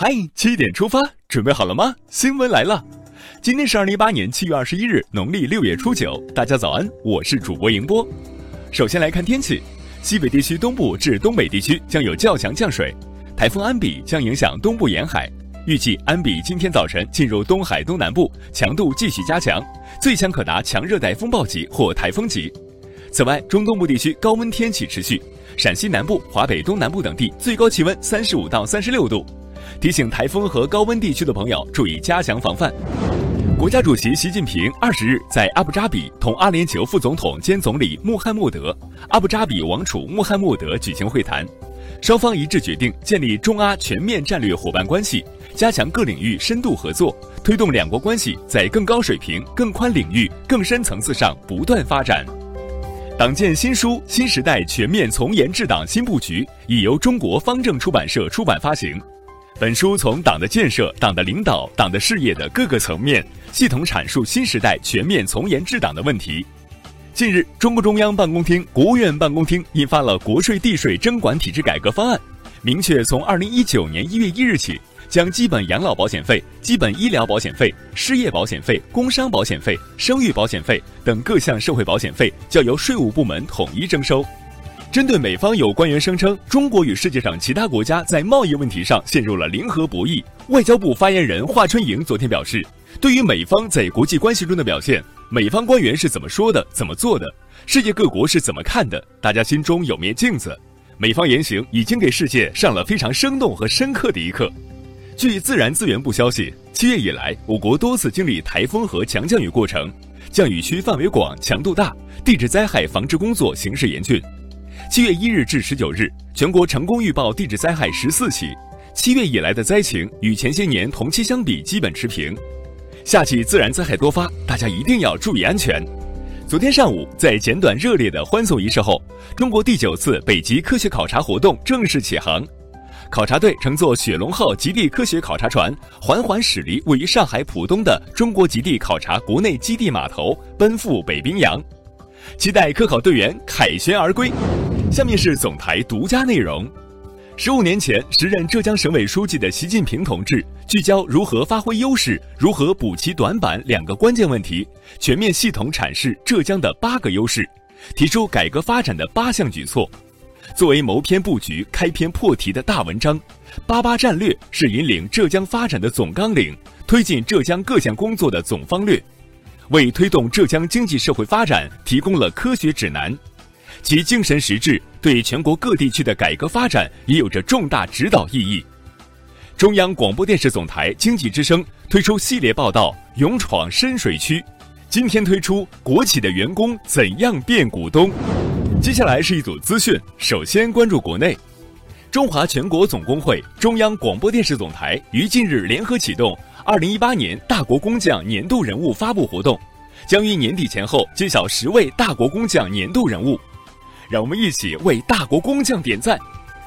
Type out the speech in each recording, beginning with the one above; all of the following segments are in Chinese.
嗨，七点出发，准备好了吗？新闻来了，今天是二零一八年七月二十一日，农历六月初九。大家早安，我是主播迎波。首先来看天气，西北地区东部至东北地区将有较强降水，台风安比将影响东部沿海，预计安比今天早晨进入东海东南部，强度继续加强，最强可达强热带风暴级或台风级。此外，中东部地区高温天气持续，陕西南部、华北东南部等地最高气温三十五到三十六度。提醒台风和高温地区的朋友注意加强防范。国家主席习近平二十日在阿布扎比同阿联酋副总统兼总理穆罕默德、阿布扎比王储穆罕默德举行会谈，双方一致决定建立中阿全面战略伙伴关系，加强各领域深度合作，推动两国关系在更高水平、更宽领域、更深层次上不断发展。党建新书《新时代全面从严治党新布局》已由中国方正出版社出版发行。本书从党的建设、党的领导、党的事业的各个层面，系统阐述新时代全面从严治党的问题。近日，中共中央办公厅、国务院办公厅印发了《国税地税征管体制改革方案》，明确从二零一九年一月一日起，将基本养老保险费、基本医疗保险费、失业保险费、工伤保险费、生育保险费等各项社会保险费，交由税务部门统一征收。针对美方有官员声称中国与世界上其他国家在贸易问题上陷入了零和博弈，外交部发言人华春莹昨天表示，对于美方在国际关系中的表现，美方官员是怎么说的、怎么做的，世界各国是怎么看的，大家心中有面镜子。美方言行已经给世界上了非常生动和深刻的一课。据自然资源部消息，七月以来，我国多次经历台风和强降雨过程，降雨区范围广、强度大，地质灾害防治工作形势严峻。七月一日至十九日，全国成功预报地质灾害十四起。七月以来的灾情与前些年同期相比基本持平。夏季自然灾害多发，大家一定要注意安全。昨天上午，在简短热烈的欢送仪式后，中国第九次北极科学考察活动正式启航。考察队乘坐雪龙号极地科学考察船，缓缓驶离位于上海浦东的中国极地考察国内基地码头，奔赴北冰洋。期待科考队员凯旋而归。下面是总台独家内容。十五年前，时任浙江省委书记的习近平同志聚焦如何发挥优势、如何补齐短板两个关键问题，全面系统阐释浙江的八个优势，提出改革发展的八项举措。作为谋篇布局、开篇破题的大文章，《八八战略》是引领浙江发展的总纲领，推进浙江各项工作的总方略，为推动浙江经济社会发展提供了科学指南。其精神实质对全国各地区的改革发展也有着重大指导意义。中央广播电视总台经济之声推出系列报道《勇闯深水区》，今天推出国企的员工怎样变股东。接下来是一组资讯，首先关注国内，中华全国总工会、中央广播电视总台于近日联合启动二零一八年大国工匠年度人物发布活动，将于年底前后揭晓十位大国工匠年度人物。让我们一起为大国工匠点赞。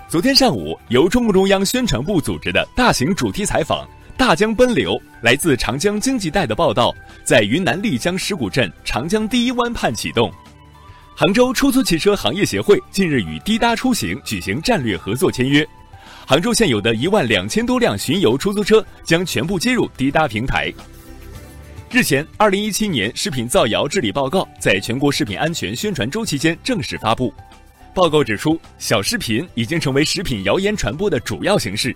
昨天上午，由中共中央宣传部组织的大型主题采访《大江奔流》，来自长江经济带的报道，在云南丽江石鼓镇长江第一湾畔启动。杭州出租汽车行业协会近日与滴答出行举行战略合作签约，杭州现有的一万两千多辆巡游出租车将全部接入滴答平台。日前，二零一七年食品造谣治理报告在全国食品安全宣传周期间正式发布。报告指出，小视频已经成为食品谣言传播的主要形式，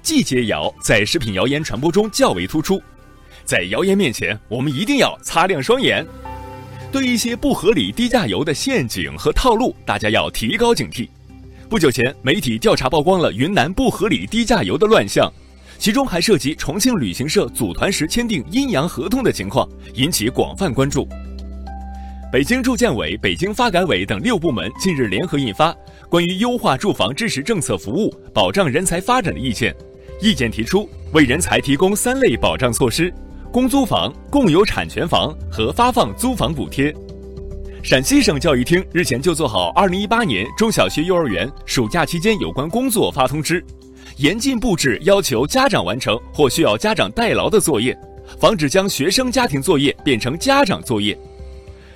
季节谣在食品谣言传播中较为突出。在谣言面前，我们一定要擦亮双眼。对一些不合理低价油的陷阱和套路，大家要提高警惕。不久前，媒体调查曝光了云南不合理低价油的乱象。其中还涉及重庆旅行社组团时签订阴阳合同的情况，引起广泛关注。北京住建委、北京发改委等六部门近日联合印发《关于优化住房支持政策服务、保障人才发展的意见》，意见提出为人才提供三类保障措施：公租房、共有产权房和发放租房补贴。陕西省教育厅日前就做好二零一八年中小学、幼儿园暑假期间有关工作发通知。严禁布置要求家长完成或需要家长代劳的作业，防止将学生家庭作业变成家长作业。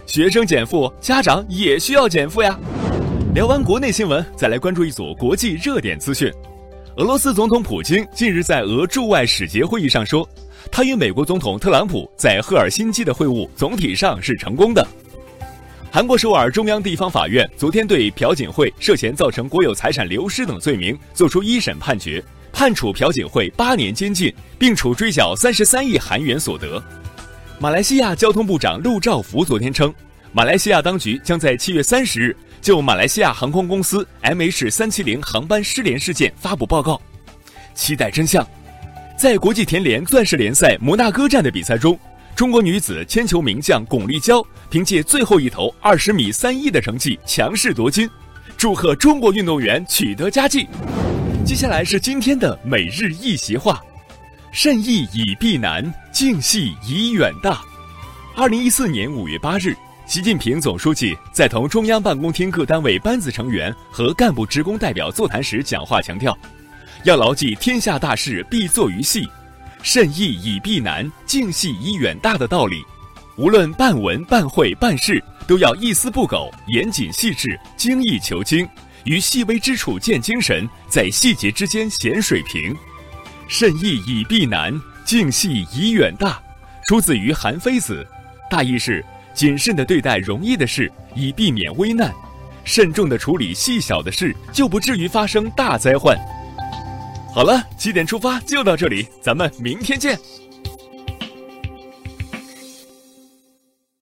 学生减负，家长也需要减负呀。聊完国内新闻，再来关注一组国际热点资讯。俄罗斯总统普京近日在俄驻外使节会议上说，他与美国总统特朗普在赫尔辛基的会晤总体上是成功的。韩国首尔中央地方法院昨天对朴槿惠涉嫌造成国有财产流失等罪名作出一审判决，判处朴槿惠八年监禁，并处追缴三十三亿韩元所得。马来西亚交通部长陆兆福昨天称，马来西亚当局将在七月三十日就马来西亚航空公司 MH 三七零航班失联事件发布报告，期待真相。在国际田联钻石联赛摩纳哥站的比赛中。中国女子铅球名将巩立姣凭借最后一投二十米三一的成绩强势夺金，祝贺中国运动员取得佳绩。接下来是今天的每日一席话：慎易以避难，静细以远大。二零一四年五月八日，习近平总书记在同中央办公厅各单位班子成员和干部职工代表座谈时讲话强调，要牢记天下大事必作于细。慎易以避难，静细以远大的道理，无论办文、办会、办事，都要一丝不苟、严谨细致、精益求精，于细微之处见精神，在细节之间显水平。慎易以避难，静细以远大，出自于《韩非子》，大意是谨慎地对待容易的事，以避免危难；慎重地处理细小的事，就不至于发生大灾患。好了，七点出发就到这里，咱们明天见。